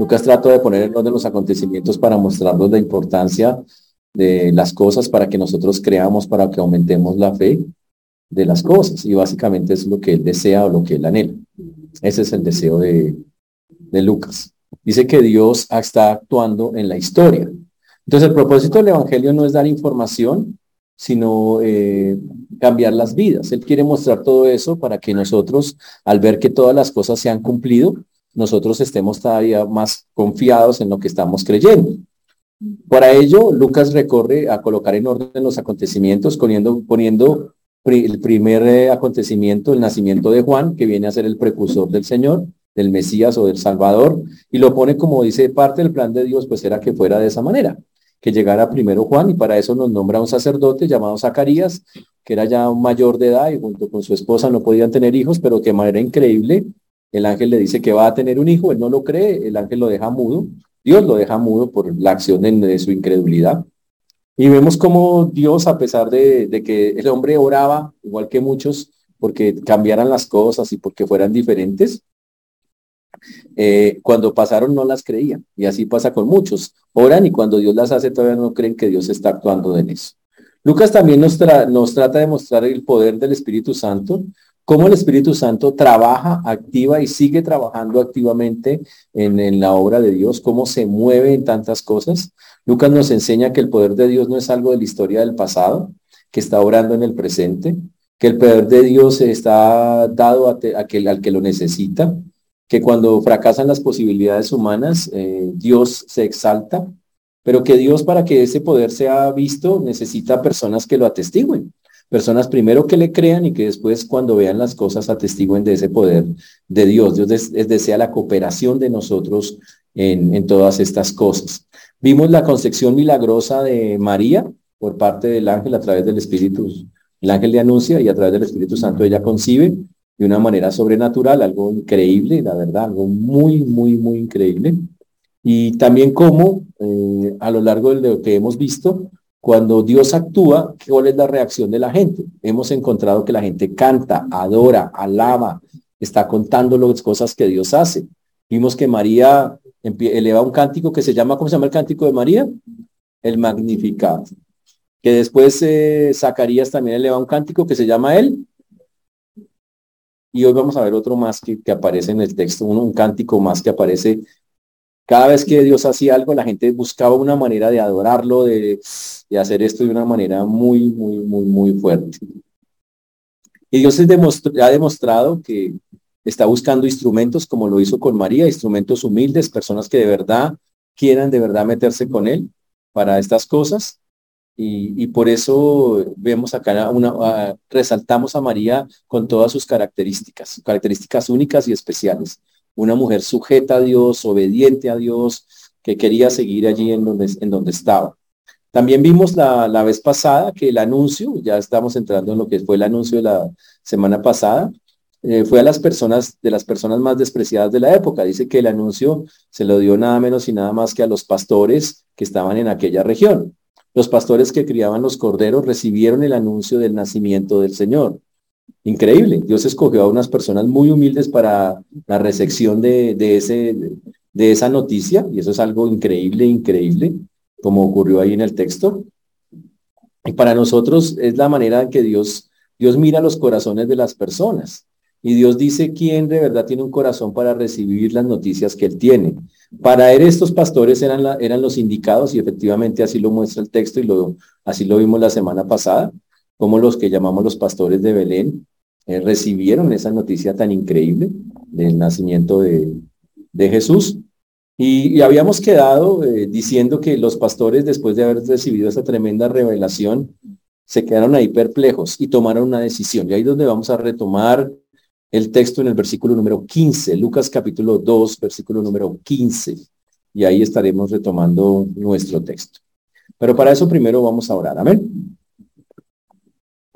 Lucas trata de poner en orden los acontecimientos para mostrarnos la importancia de las cosas para que nosotros creamos, para que aumentemos la fe de las cosas. Y básicamente es lo que él desea o lo que él anhela. Ese es el deseo de, de Lucas. Dice que Dios está actuando en la historia. Entonces el propósito del Evangelio no es dar información, sino eh, cambiar las vidas. Él quiere mostrar todo eso para que nosotros, al ver que todas las cosas se han cumplido, nosotros estemos todavía más confiados en lo que estamos creyendo. Para ello, Lucas recorre a colocar en orden los acontecimientos, poniendo, el primer eh, acontecimiento, el nacimiento de Juan, que viene a ser el precursor del Señor, del Mesías o del Salvador, y lo pone como dice parte del plan de Dios, pues era que fuera de esa manera que llegara primero Juan y para eso nos nombra un sacerdote llamado Zacarías, que era ya un mayor de edad y junto con su esposa no podían tener hijos, pero que manera increíble el ángel le dice que va a tener un hijo, él no lo cree, el ángel lo deja mudo, Dios lo deja mudo por la acción de, su incredulidad. Y vemos cómo Dios, a pesar de, de que el hombre oraba, igual que muchos, porque cambiaran las cosas y porque fueran diferentes, eh, cuando pasaron no las creían. Y así pasa con muchos. Oran y cuando Dios las hace todavía no creen que Dios está actuando en eso. Lucas también nos trata de mostrar el poder del Espíritu Santo, cómo el Espíritu Santo trabaja, activa y sigue trabajando activamente en, la obra de Dios, cómo se mueve en tantas cosas. Lucas nos enseña que el poder de Dios no es algo de la historia del pasado, que está orando en el presente, que el poder de Dios está dado a, aquel, al que lo necesita, que cuando fracasan las posibilidades humanas, eh, Dios se exalta, pero que Dios para que ese poder sea visto necesita personas que lo atestiguen, personas primero que le crean y que después cuando vean las cosas atestiguen de ese poder de Dios. Dios desea la cooperación de nosotros en, en todas estas cosas. Vimos la concepción milagrosa de María por parte del ángel a través del Espíritu. El ángel le anuncia y a través del Espíritu Santo ella concibe de una manera sobrenatural, algo increíble, la verdad, algo muy, muy, muy increíble. Y también cómo eh, a lo largo de lo que hemos visto, cuando Dios actúa, ¿cuál es la reacción de la gente? Hemos encontrado que la gente canta, adora, alaba, está contando las cosas que Dios hace. Vimos que María eleva un cántico que se llama, ¿cómo se llama el cántico de María? El Magnificat. Que después eh, Zacarías también eleva un cántico que se llama el y hoy vamos a ver otro más que, aparece en el texto, un cántico más que aparece. Cada vez que Dios hacía algo, la gente buscaba una manera de adorarlo, de, hacer esto de una manera muy, muy, muy, muy fuerte. Y Dios ha demostrado que está buscando instrumentos como lo hizo con María, instrumentos humildes, personas que de verdad quieran de verdad meterse con Él para estas cosas. Y, por eso vemos acá una, resaltamos a María con todas sus características, características únicas y especiales. Una mujer sujeta a Dios, obediente a Dios, que quería seguir allí en donde, estaba. También vimos la, la vez pasada que el anuncio, ya estamos entrando en lo que fue el anuncio de la semana pasada, eh, fue a las personas, de las personas más despreciadas de la época. Dice que el anuncio se lo dio nada menos y nada más que a los pastores que estaban en aquella región. Los pastores que criaban los corderos recibieron el anuncio del nacimiento del Señor. Increíble. Dios escogió a unas personas muy humildes para la recepción de, ese, de esa noticia, y eso es algo increíble, increíble, como ocurrió ahí en el texto. Y para nosotros es la manera en que Dios, Dios mira los corazones de las personas. Y Dios dice quién de verdad tiene un corazón para recibir las noticias que Él tiene. Para él estos pastores eran, eran los indicados y efectivamente así lo muestra el texto y lo, así lo vimos la semana pasada, como los que llamamos los pastores de Belén eh, recibieron esa noticia tan increíble del nacimiento de, de Jesús. Y, habíamos quedado eh, diciendo que los pastores, después de haber recibido esa tremenda revelación, se quedaron ahí perplejos y tomaron una decisión. Y ahí es donde vamos a retomar el texto en el versículo número 15, Lucas capítulo 2, versículo número 15. Y ahí estaremos retomando nuestro texto. Pero para eso primero vamos a orar. Amén.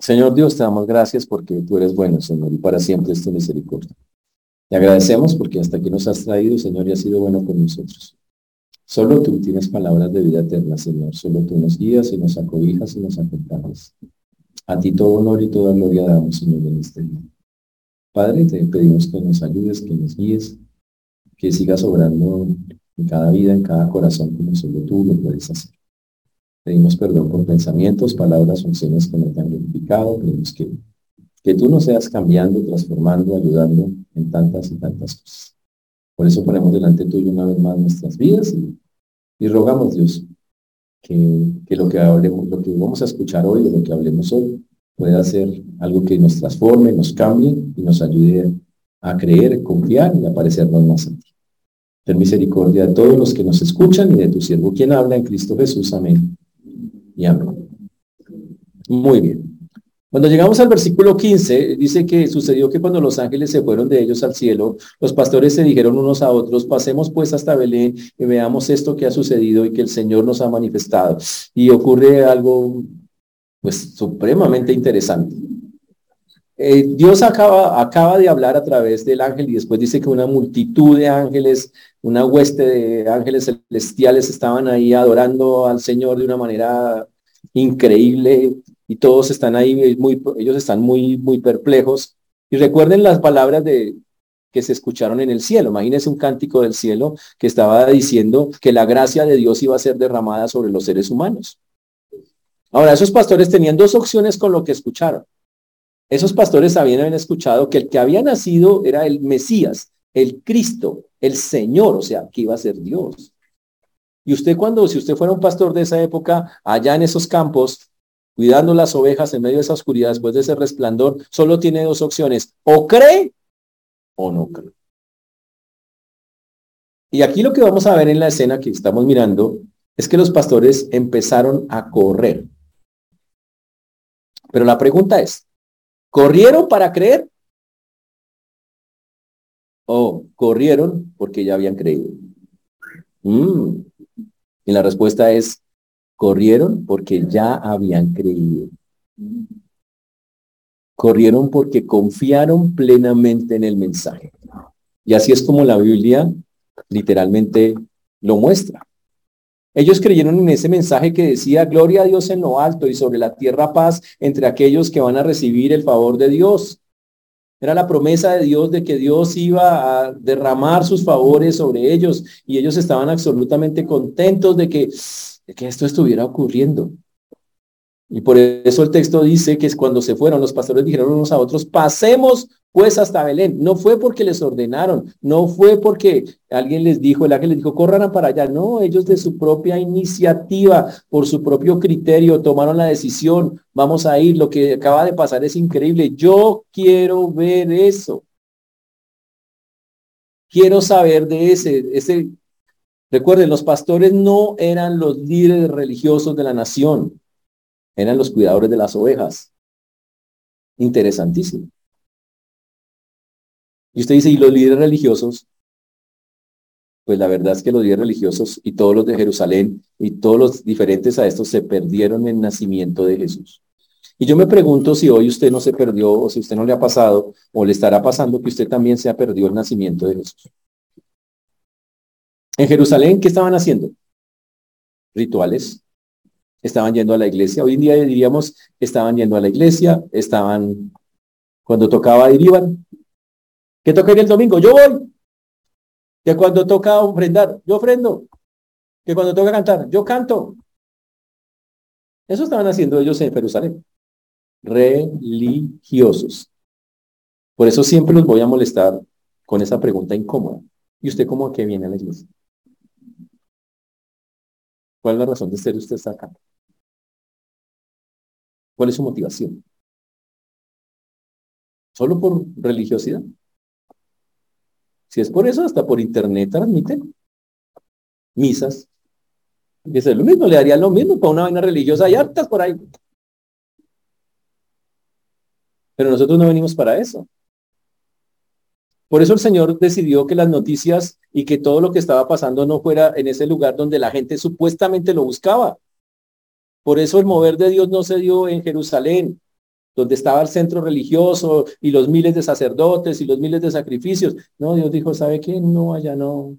Señor Dios, te damos gracias porque tú eres bueno, Señor, y para siempre es tu misericordia. Te agradecemos porque hasta aquí nos has traído, Señor, y has sido bueno con nosotros. Solo tú tienes palabras de vida eterna, Señor. Solo tú nos guías y nos acobijas y nos acompañas. A ti todo honor y toda gloria damos, Señor, en este día. Padre, te pedimos que nos ayudes, que nos guíes, que sigas obrando en cada vida, en cada corazón, como solo tú lo puedes hacer. Pedimos perdón por pensamientos, palabras, funciones que no te han glorificado. Pedimos que, que tú nos seas cambiando, transformando, ayudando en tantas y tantas cosas. Por eso ponemos delante tuyo una vez más nuestras vidas y, rogamos, Dios, que, que, lo que hablemos, lo que vamos a escuchar hoy, lo que hablemos hoy, pueda ser algo que nos transforme, nos cambie y nos ayude a creer, confiar y a parecernos más a ti. Ten misericordia de todos los que nos escuchan y de tu siervo quien habla en Cristo Jesús. Amén. Y. Muy bien. Cuando llegamos al versículo 15, dice que sucedió que cuando los ángeles se fueron de ellos al cielo, los pastores se dijeron unos a otros, pasemos pues hasta Belén y veamos esto que ha sucedido y que el Señor nos ha manifestado. Y ocurre algo pues supremamente interesante. Eh, Dios acaba, de hablar a través del ángel y después dice que una multitud de ángeles, una hueste de ángeles celestiales estaban ahí adorando al Señor de una manera increíble y todos están ahí, muy, ellos están muy, muy perplejos. Y recuerden las palabras de, que se escucharon en el cielo. Imagínense un cántico del cielo que estaba diciendo que la gracia de Dios iba a ser derramada sobre los seres humanos. Ahora, esos pastores tenían dos opciones con lo que escucharon. Esos pastores habían escuchado que el que había nacido era el Mesías, el Cristo, el Señor, o sea, que iba a ser Dios. Y usted cuando, si usted fuera un pastor de esa época, allá en esos campos, cuidando las ovejas en medio de esa oscuridad, después de ese resplandor, solo tiene dos opciones, o cree o no cree. Y aquí lo que vamos a ver en la escena que estamos mirando es que los pastores empezaron a correr. Pero la pregunta es, ¿Corrieron para creer? ¿O corrieron porque ya habían creído? Mm. Y la respuesta es, corrieron porque ya habían creído. Corrieron porque confiaron plenamente en el mensaje. Y así es como la Biblia literalmente lo muestra. Ellos creyeron en ese mensaje que decía, gloria a Dios en lo alto y sobre la tierra paz entre aquellos que van a recibir el favor de Dios. Era la promesa de Dios de que Dios iba a derramar sus favores sobre ellos y ellos estaban absolutamente contentos de que, de que esto estuviera ocurriendo. Y por eso el texto dice que cuando se fueron, los pastores dijeron unos a otros, pasemos pues hasta Belén. No fue porque les ordenaron, no fue porque alguien les dijo, el ángel les dijo, corran para allá. No, ellos de su propia iniciativa, por su propio criterio, tomaron la decisión, vamos a ir. Lo que acaba de pasar es increíble. Yo quiero ver eso. Quiero saber de ese, ese. Recuerden, los pastores no eran los líderes religiosos de la nación eran los cuidadores de las ovejas. Interesantísimo. Y usted dice, ¿y los líderes religiosos? Pues la verdad es que los líderes religiosos y todos los de Jerusalén y todos los diferentes a estos se perdieron en el nacimiento de Jesús. Y yo me pregunto si hoy usted no se perdió o si usted no le ha pasado o le estará pasando que usted también se ha perdido el nacimiento de Jesús. En Jerusalén, ¿qué estaban haciendo? Rituales, estaban yendo a la iglesia. Hoy en día diríamos, estaban yendo a la iglesia, estaban, cuando tocaba ir iban. ¿Qué tocaría el domingo? Yo voy. Que cuando toca ofrendar, yo ofrendo. Que cuando toca cantar, yo canto. Eso estaban haciendo ellos en Jerusalén. Religiosos. Por eso siempre los voy a molestar con esa pregunta incómoda. ¿Y usted cómo que viene a la iglesia? ¿Cuál es la razón de ser usted acá? ¿Cuál es su motivación? ¿Solo por religiosidad? Si es por eso, hasta por internet transmiten misas. Y es lo mismo, le daría lo mismo para una vaina religiosa. Hay hartas por ahí. Pero nosotros no venimos para eso. Por eso el Señor decidió que las noticias y que todo lo que estaba pasando no fuera en ese lugar donde la gente supuestamente lo buscaba. Por eso el mover de Dios no se dio en Jerusalén, donde estaba el centro religioso y los miles de sacerdotes y los miles de sacrificios. No, Dios dijo, ¿sabe qué? No, allá no,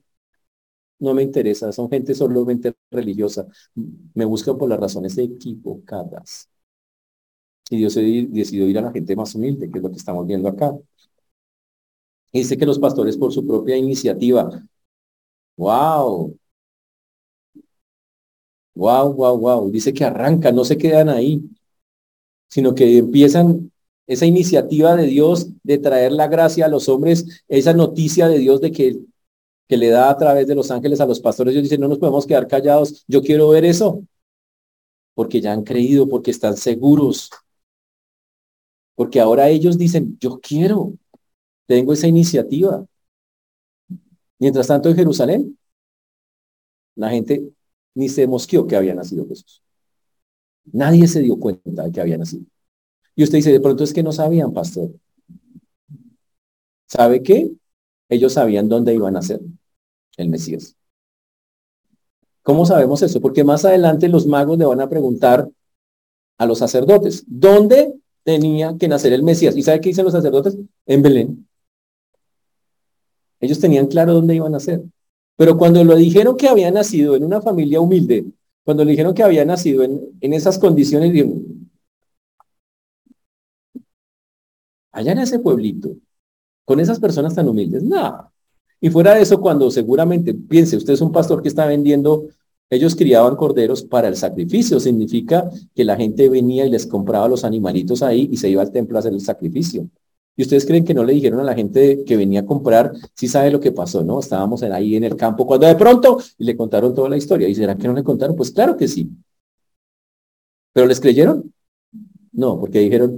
no me interesa, son gente solamente religiosa. Me buscan por las razones equivocadas. Y Dios decidió ir a la gente más humilde, que es lo que estamos viendo acá. dice que los pastores por su propia iniciativa Wow. Wow, wow, wow. Dice que arrancan, no se quedan ahí, sino que empiezan esa iniciativa de Dios de traer la gracia a los hombres, esa noticia de Dios de que, que le da a través de los ángeles a los pastores. Ellos dicen, no nos podemos quedar callados, yo quiero ver eso, porque ya han creído, porque están seguros, porque ahora ellos dicen, yo quiero, tengo esa iniciativa. Mientras tanto en Jerusalén, la gente ni se mosqueó que había nacido Jesús. Nadie se dio cuenta de que había nacido. Y usted dice, de pronto es que no sabían, pastor. ¿Sabe qué? Ellos sabían dónde iban a ser el Mesías. ¿Cómo sabemos eso? Porque más adelante los magos le van a preguntar a los sacerdotes, ¿dónde tenía que nacer el Mesías? ¿Y sabe qué dicen los sacerdotes? En Belén. Ellos tenían claro dónde iban a nacer. Pero cuando lo dijeron que había nacido en una familia humilde, cuando le dijeron que había nacido en, esas condiciones, allá en ese pueblito, con esas personas tan humildes, nada. Y fuera de eso, cuando seguramente, piense, usted es un pastor que está vendiendo, ellos criaban corderos para el sacrificio, significa que la gente venía y les compraba los animalitos ahí y se iba al templo a hacer el sacrificio. Y ustedes creen que no le dijeron a la gente que venía a comprar, si sabe lo que pasó, ¿no? Estábamos ahí en el campo cuando de pronto y le contaron toda la historia. ¿Y será que no le contaron? Pues claro que sí. ¿Pero les creyeron? No, porque dijeron,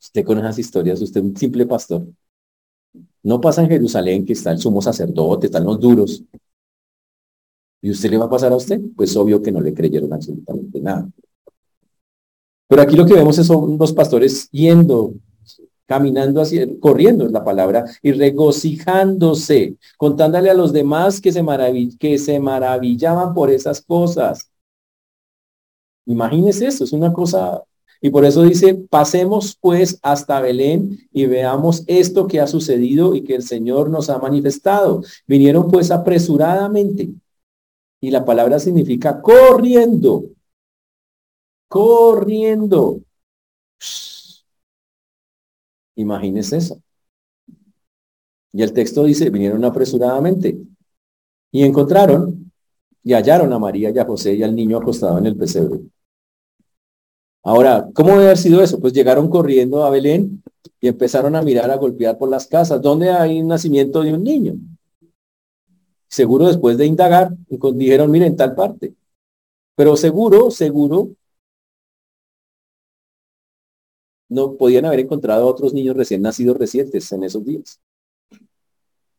usted con esas historias, usted es un simple pastor. No pasa en Jerusalén que está el sumo sacerdote, están los duros. ¿Y usted le va a pasar a usted? Pues obvio que no le creyeron absolutamente nada. Pero aquí lo que vemos son los pastores yendo, caminando hacia, corriendo es la palabra, y regocijándose, contándole a los demás que se, que se maravillaban por esas cosas. Imagínese eso, es una cosa y por eso dice, pasemos pues hasta Belén y veamos esto que ha sucedido y que el Señor nos ha manifestado. Vinieron pues apresuradamente. Y la palabra significa corriendo. Corriendo. Imagínese eso. Y el texto dice, vinieron apresuradamente. Y encontraron y hallaron a María y a José y al niño acostado en el pesebre. Ahora, ¿cómo debe haber sido eso? Pues llegaron corriendo a Belén y empezaron a mirar, a golpear por las casas. ¿Dónde hay un nacimiento de un niño? Seguro después de indagar, dijeron, miren, tal parte. Pero seguro, seguro, no podían haber encontrado a otros niños recién nacidos recientes en esos días.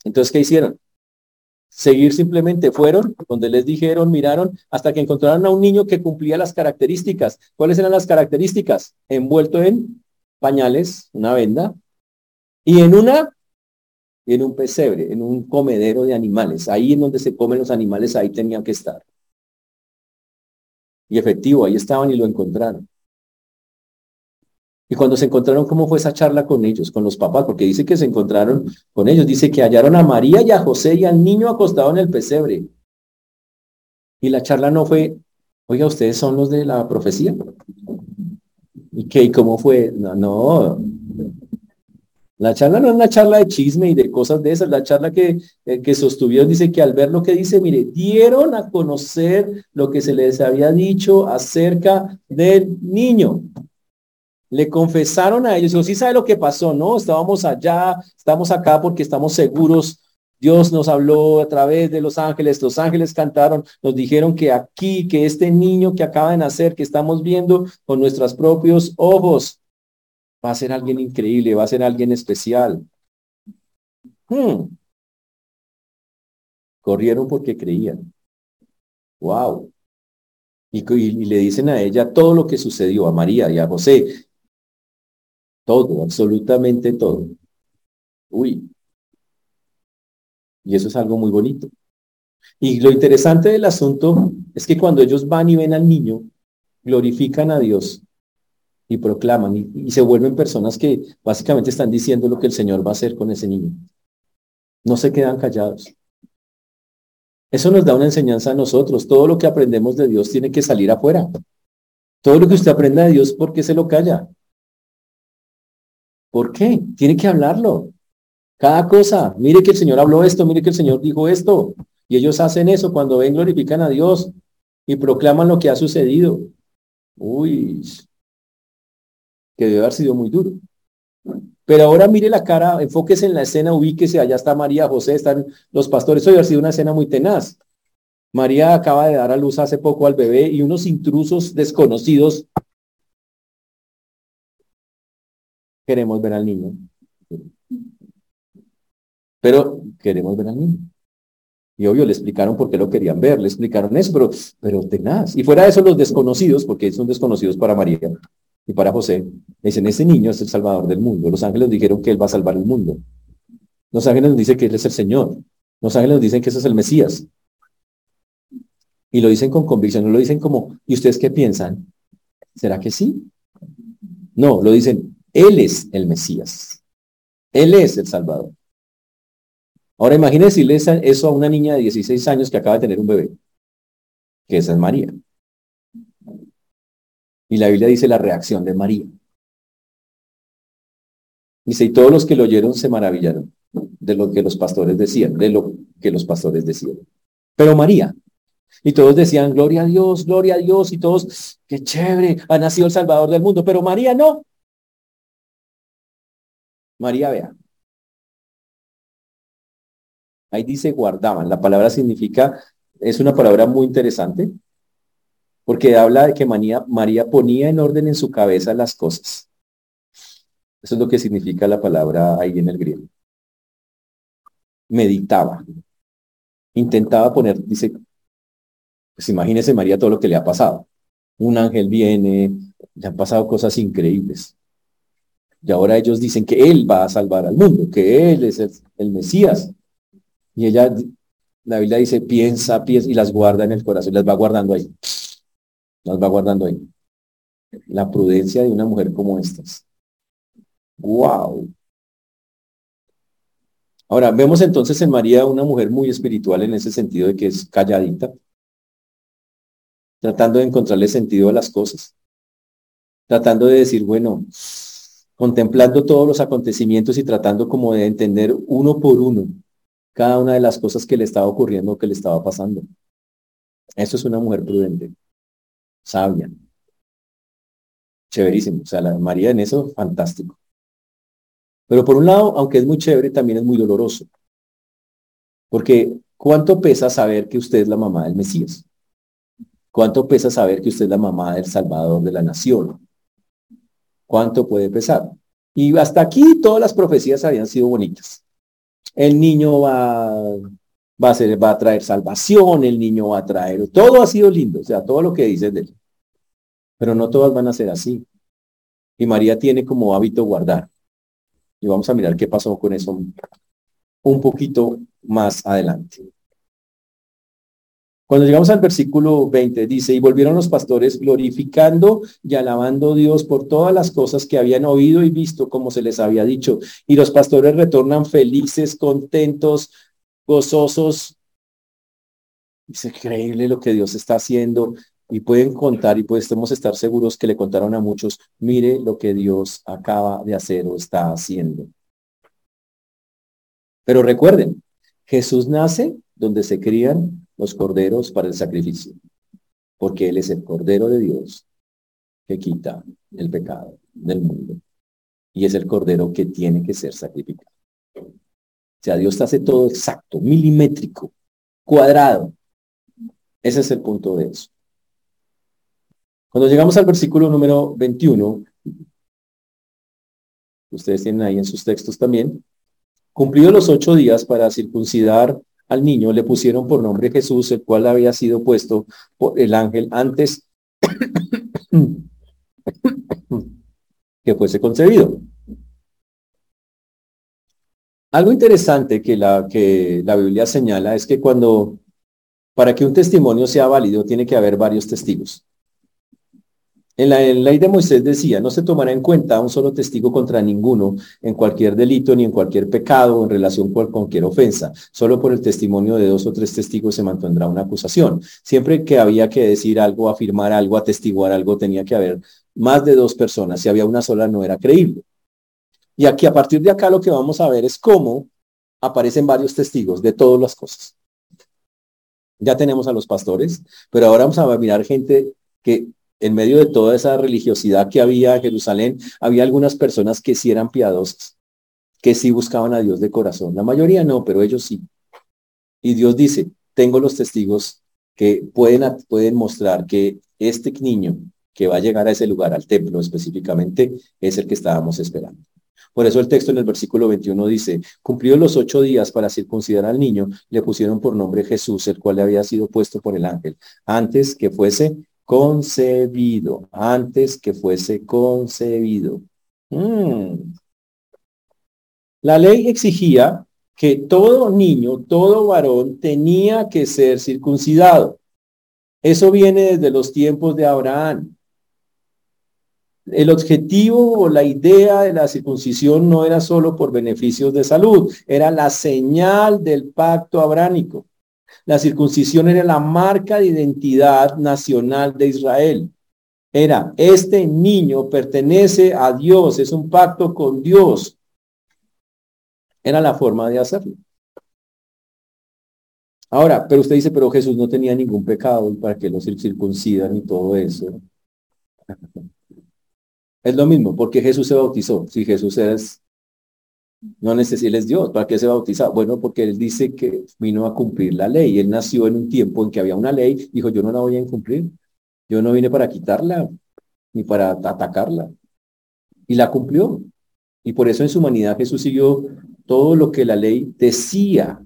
Entonces, ¿qué hicieron? seguir simplemente fueron donde les dijeron, miraron, hasta que encontraron a un niño que cumplía las características. ¿Cuáles eran las características? Envuelto en pañales, una venda, y en una, en un pesebre, en un comedero de animales. Ahí en donde se comen los animales, ahí tenían que estar. Y efectivo, ahí estaban y lo encontraron. Y cuando se encontraron, ¿cómo fue esa charla con ellos, con los papás? Porque dice que se encontraron con ellos. Dice que hallaron a María y a José y al niño acostado en el pesebre. Y la charla no fue, oiga, ustedes son los de la profecía. ¿Y qué? ¿Y cómo fue? No, no. La charla no es una charla de chisme y de cosas de esas. La charla que, eh, que sostuvieron dice que al ver lo que dice, mire, dieron a conocer lo que se les había dicho acerca del niño le confesaron a ellos, sí sabe lo que pasó, ¿no? Estábamos allá, estamos acá porque estamos seguros. Dios nos habló a través de los ángeles, los ángeles cantaron, nos dijeron que aquí, que este niño que acaba de nacer, que estamos viendo con nuestros propios ojos, va a ser alguien increíble, va a ser alguien especial. Hmm. Corrieron porque creían. Wow. Y, le dicen a ella todo lo que sucedió, a María y a José. Todo, absolutamente todo. Uy. Y eso es algo muy bonito. Y lo interesante del asunto es que cuando ellos van y ven al niño, glorifican a Dios y proclaman y, se vuelven personas que básicamente están diciendo lo que el Señor va a hacer con ese niño. No se quedan callados. Eso nos da una enseñanza a nosotros. Todo lo que aprendemos de Dios tiene que salir afuera. Todo lo que usted aprenda de Dios, ¿por qué se lo calla? ¿Por qué? Tiene que hablarlo. Cada cosa, mire que el Señor habló esto, mire que el Señor dijo esto. Y ellos hacen eso cuando ven, glorifican a Dios y proclaman lo que ha sucedido. Uy, que debe haber sido muy duro. Pero ahora mire la cara, enfóquese en la escena, ubíquese, allá está María, José, están los pastores. Hoy ha sido una escena muy tenaz. María acaba de dar a luz hace poco al bebé y unos intrusos desconocidos queremos ver al niño. Pero queremos ver al niño. Y obvio, le explicaron por qué lo querían ver, le explicaron eso, pero, pero tenaz. Y fuera de eso, los desconocidos, porque son desconocidos para María y para José, dicen, ese niño es el salvador del mundo. Los ángeles dijeron que él va a salvar el mundo. Los ángeles dicen que él es el Señor. Los ángeles dicen que ese es el Mesías. Y lo dicen con convicción, no lo dicen como, ¿y ustedes qué piensan? ¿Será que sí? No, lo dicen, Él es el Mesías. Él es el Salvador. Ahora imagínense eso a una niña de 16 años que acaba de tener un bebé, que esa es María. Y la Biblia dice la reacción de María. Dice, y todos los que lo oyeron se maravillaron de lo que los pastores decían, de lo que los pastores decían. Pero María, y todos decían, gloria a Dios, gloria a Dios, y todos, qué chévere, ha nacido el Salvador del mundo, pero María no. María, vea. Ahí dice guardaban. La palabra significa, es una palabra muy interesante, porque habla de que María, María ponía en orden en su cabeza las cosas. Eso es lo que significa la palabra ahí en el griego. Meditaba. Intentaba poner, dice, pues imagínese María todo lo que le ha pasado. Un ángel viene, le han pasado cosas increíbles. Y ahora ellos dicen que Él va a salvar al mundo, que Él es el, Mesías. Y ella, la Biblia dice, piensa, piensa, y las guarda en el corazón, las va guardando ahí. Las va guardando ahí. La prudencia de una mujer como estas. ¡Wow! Ahora, vemos entonces en María una mujer muy espiritual en ese sentido de que es calladita, tratando de encontrarle sentido a las cosas, tratando de decir, bueno, contemplando todos los acontecimientos y tratando como de entender uno por uno cada una de las cosas que le estaba ocurriendo o que le estaba pasando. Eso es una mujer prudente, sabia, chéverísimo. O sea, la María en eso, fantástico. Pero por un lado, aunque es muy chévere, también es muy doloroso. Porque ¿cuánto pesa saber que usted es la mamá del Mesías? ¿Cuánto pesa saber que usted es la mamá del Salvador de la nación? ¿Cuánto puede pesar? Y hasta aquí todas las profecías habían sido bonitas. El niño va, va, a, ser, va a traer salvación, el niño va a traer, todo ha sido lindo, o sea, todo lo que dice de él. Pero no todas van a ser así. Y María tiene como hábito guardar. Y vamos a mirar qué pasó con eso un poquito más adelante. Cuando llegamos al versículo 20, dice, y volvieron los pastores glorificando y alabando a Dios por todas las cosas que habían oído y visto, como se les había dicho. Y los pastores retornan felices, contentos, gozosos. Es increíble lo que Dios está haciendo y pueden contar y podemos estar seguros que le contaron a muchos, mire lo que Dios acaba de hacer o está haciendo. Pero recuerden, Jesús nace donde se crían los corderos para el sacrificio, porque Él es el Cordero de Dios que quita el pecado del mundo y es el Cordero que tiene que ser sacrificado. O sea, Dios hace todo exacto, milimétrico, cuadrado. Ese es el punto de eso. Cuando llegamos al versículo número 21, ustedes tienen ahí en sus textos también, cumplido los ocho días para circuncidar al niño le pusieron por nombre Jesús, el cual había sido puesto por el ángel antes que fuese concebido. Algo interesante que la, que la Biblia señala es que cuando, para que un testimonio sea válido, tiene que haber varios testigos. En la, ley de Moisés decía, no se tomará en cuenta un solo testigo contra ninguno en cualquier delito ni en cualquier pecado en relación con cualquier ofensa. Solo por el testimonio de dos o tres testigos se mantendrá una acusación. Siempre que había que decir algo, afirmar algo, atestiguar algo, tenía que haber más de dos personas. Si había una sola, no era creíble. Y aquí, a partir de acá, lo que vamos a ver es cómo aparecen varios testigos de todas las cosas. Ya tenemos a los pastores, pero ahora vamos a mirar gente que en medio de toda esa religiosidad que había en Jerusalén, había algunas personas que sí eran piadosas, que sí buscaban a Dios de corazón. La mayoría no, pero ellos sí. Y Dios dice, tengo los testigos que pueden, pueden mostrar que este niño que va a llegar a ese lugar, al templo específicamente, es el que estábamos esperando. Por eso el texto en el versículo 21 dice, cumplidos los ocho días para circuncidar al niño, le pusieron por nombre Jesús, el cual le había sido puesto por el ángel, antes que fuese concebido, antes que fuese concebido. Mm. La ley exigía que todo niño, todo varón tenía que ser circuncidado. Eso viene desde los tiempos de Abraham. El objetivo o la idea de la circuncisión no era solo por beneficios de salud, era la señal del pacto abránico. La circuncisión era la marca de identidad nacional de Israel. Era, este niño pertenece a Dios, es un pacto con Dios. Era la forma de hacerlo. Ahora, pero usted dice, pero Jesús no tenía ningún pecado para que lo circuncidan y todo eso. Es lo mismo, porque Jesús se bautizó. Si Jesús es, no necesita, es Dios, ¿para qué se bautiza? Bueno, porque él dice que vino a cumplir la ley. Él nació en un tiempo en que había una ley, dijo, yo no la voy a incumplir. Yo no vine para quitarla, ni para atacarla. Y la cumplió. Y por eso en su humanidad Jesús siguió todo lo que la ley decía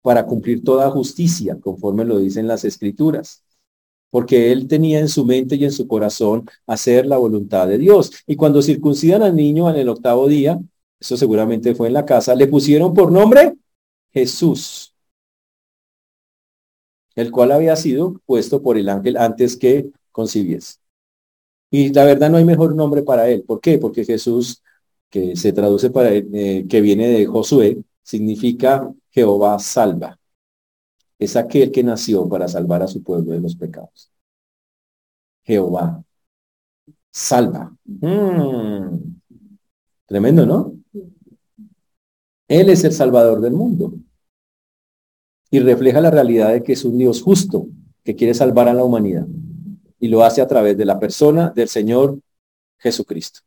para cumplir toda justicia, conforme lo dicen las escrituras. Porque él tenía en su mente y en su corazón hacer la voluntad de Dios. Y cuando circuncidan al niño en el octavo día, eso seguramente fue en la casa, le pusieron por nombre Jesús, el cual había sido puesto por el ángel antes que concibiese. Y la verdad no hay mejor nombre para él. ¿Por qué? Porque Jesús que se traduce para, eh, que viene de Josué, significa Jehová salva. Es aquel que nació para salvar a su pueblo de los pecados. Jehová salva. Mm. Tremendo, ¿no? Él es el salvador del mundo. Y refleja la realidad de que es un Dios justo, que quiere salvar a la humanidad. Y lo hace a través de la persona del Señor Jesucristo.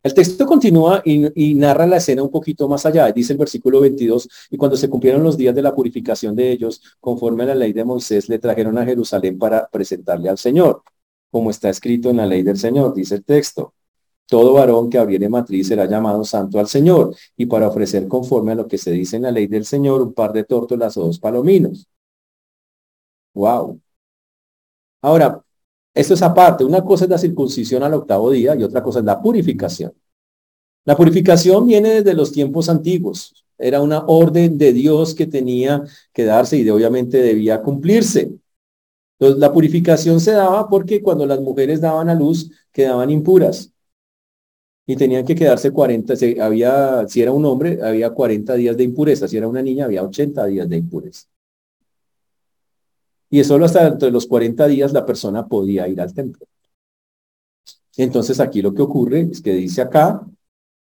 El texto continúa y, narra la escena un poquito más allá. Dice el versículo 22, y cuando se cumplieron los días de la purificación de ellos, conforme a la ley de Moisés, le trajeron a Jerusalén para presentarle al Señor, como está escrito en la ley del Señor, dice el texto. Todo varón que abriere matriz será llamado santo al Señor, y para ofrecer conforme a lo que se dice en la ley del Señor, un par de tórtolas o dos palominos. Wow. Ahora, esto es aparte. Una cosa es la circuncisión al octavo día y otra cosa es la purificación. La purificación viene desde los tiempos antiguos. Era una orden de Dios que tenía que darse y de, obviamente debía cumplirse. La purificación se daba porque cuando las mujeres daban a luz quedaban impuras y tenían que quedarse 40, si, había, si era un hombre, había 40 días de impureza, si era una niña, había 80 días de impureza. Y solo hasta dentro de los 40 días la persona podía ir al templo. Entonces aquí lo que ocurre es que dice acá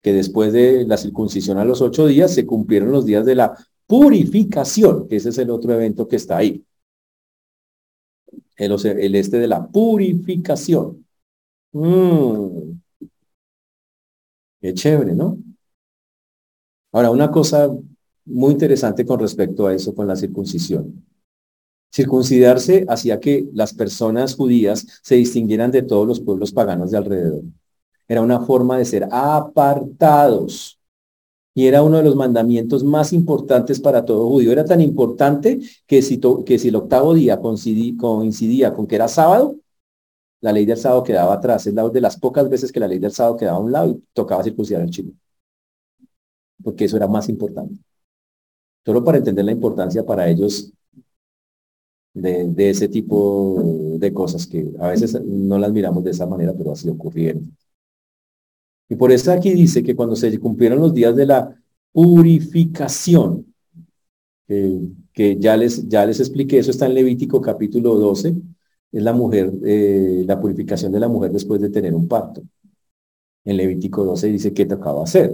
que después de la circuncisión a los ocho días se cumplieron los días de la purificación, ese es el otro evento que está ahí. El, el este de la purificación. Mm. Qué chévere, ¿no? Ahora, una cosa muy interesante con respecto a eso, con la circuncisión. Circuncidarse hacía que las personas judías se distinguieran de todos los pueblos paganos de alrededor. Era una forma de ser apartados. Y era uno de los mandamientos más importantes para todo judío. Era tan importante que si, que si el octavo día coincidía, con que era sábado, la ley del sábado quedaba atrás. Es la de las pocas veces que la ley del sábado quedaba a un lado y tocaba circuncidar al chino. Porque eso era más importante. Solo para entender la importancia para ellos de, ese tipo de cosas que a veces no las miramos de esa manera, pero así ocurrieron. Y por eso aquí dice que cuando se cumplieron los días de la purificación, que ya les, ya les expliqué, eso está en Levítico capítulo 12, es la mujer, eh, la purificación de la mujer después de tener un parto. En Levítico 12 dice que tocaba hacer.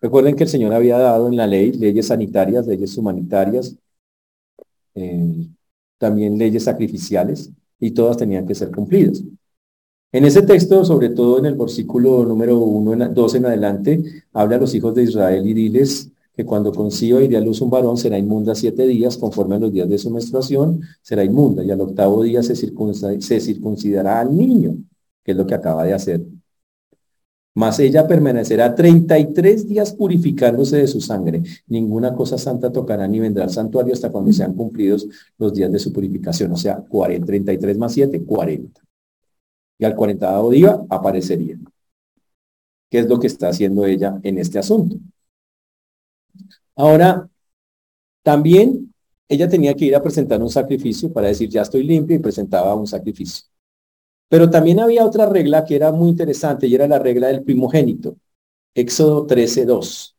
Recuerden que el Señor había dado en la ley leyes sanitarias, leyes humanitarias, eh, también leyes sacrificiales, y todas tenían que ser cumplidas. En ese texto, sobre todo en el versículo número 1, 2 en adelante, habla a los hijos de Israel y diles que cuando conciba y a luz un varón será inmunda siete días, conforme a los días de su menstruación, será inmunda, y al octavo día se, se circuncidará al niño, que es lo que acaba de hacer. Mas ella permanecerá 33 días purificándose de su sangre. Ninguna cosa santa tocará ni vendrá al santuario hasta cuando sean cumplidos los días de su purificación. O sea, 40, 33 más 7, 40. Y al 40 día aparecería. ¿Qué es lo que está haciendo ella en este asunto? Ahora, también ella tenía que ir a presentar un sacrificio para decir, ya estoy limpia y presentaba un sacrificio. Pero también había otra regla que era muy interesante y era la regla del primogénito. Éxodo 13.2.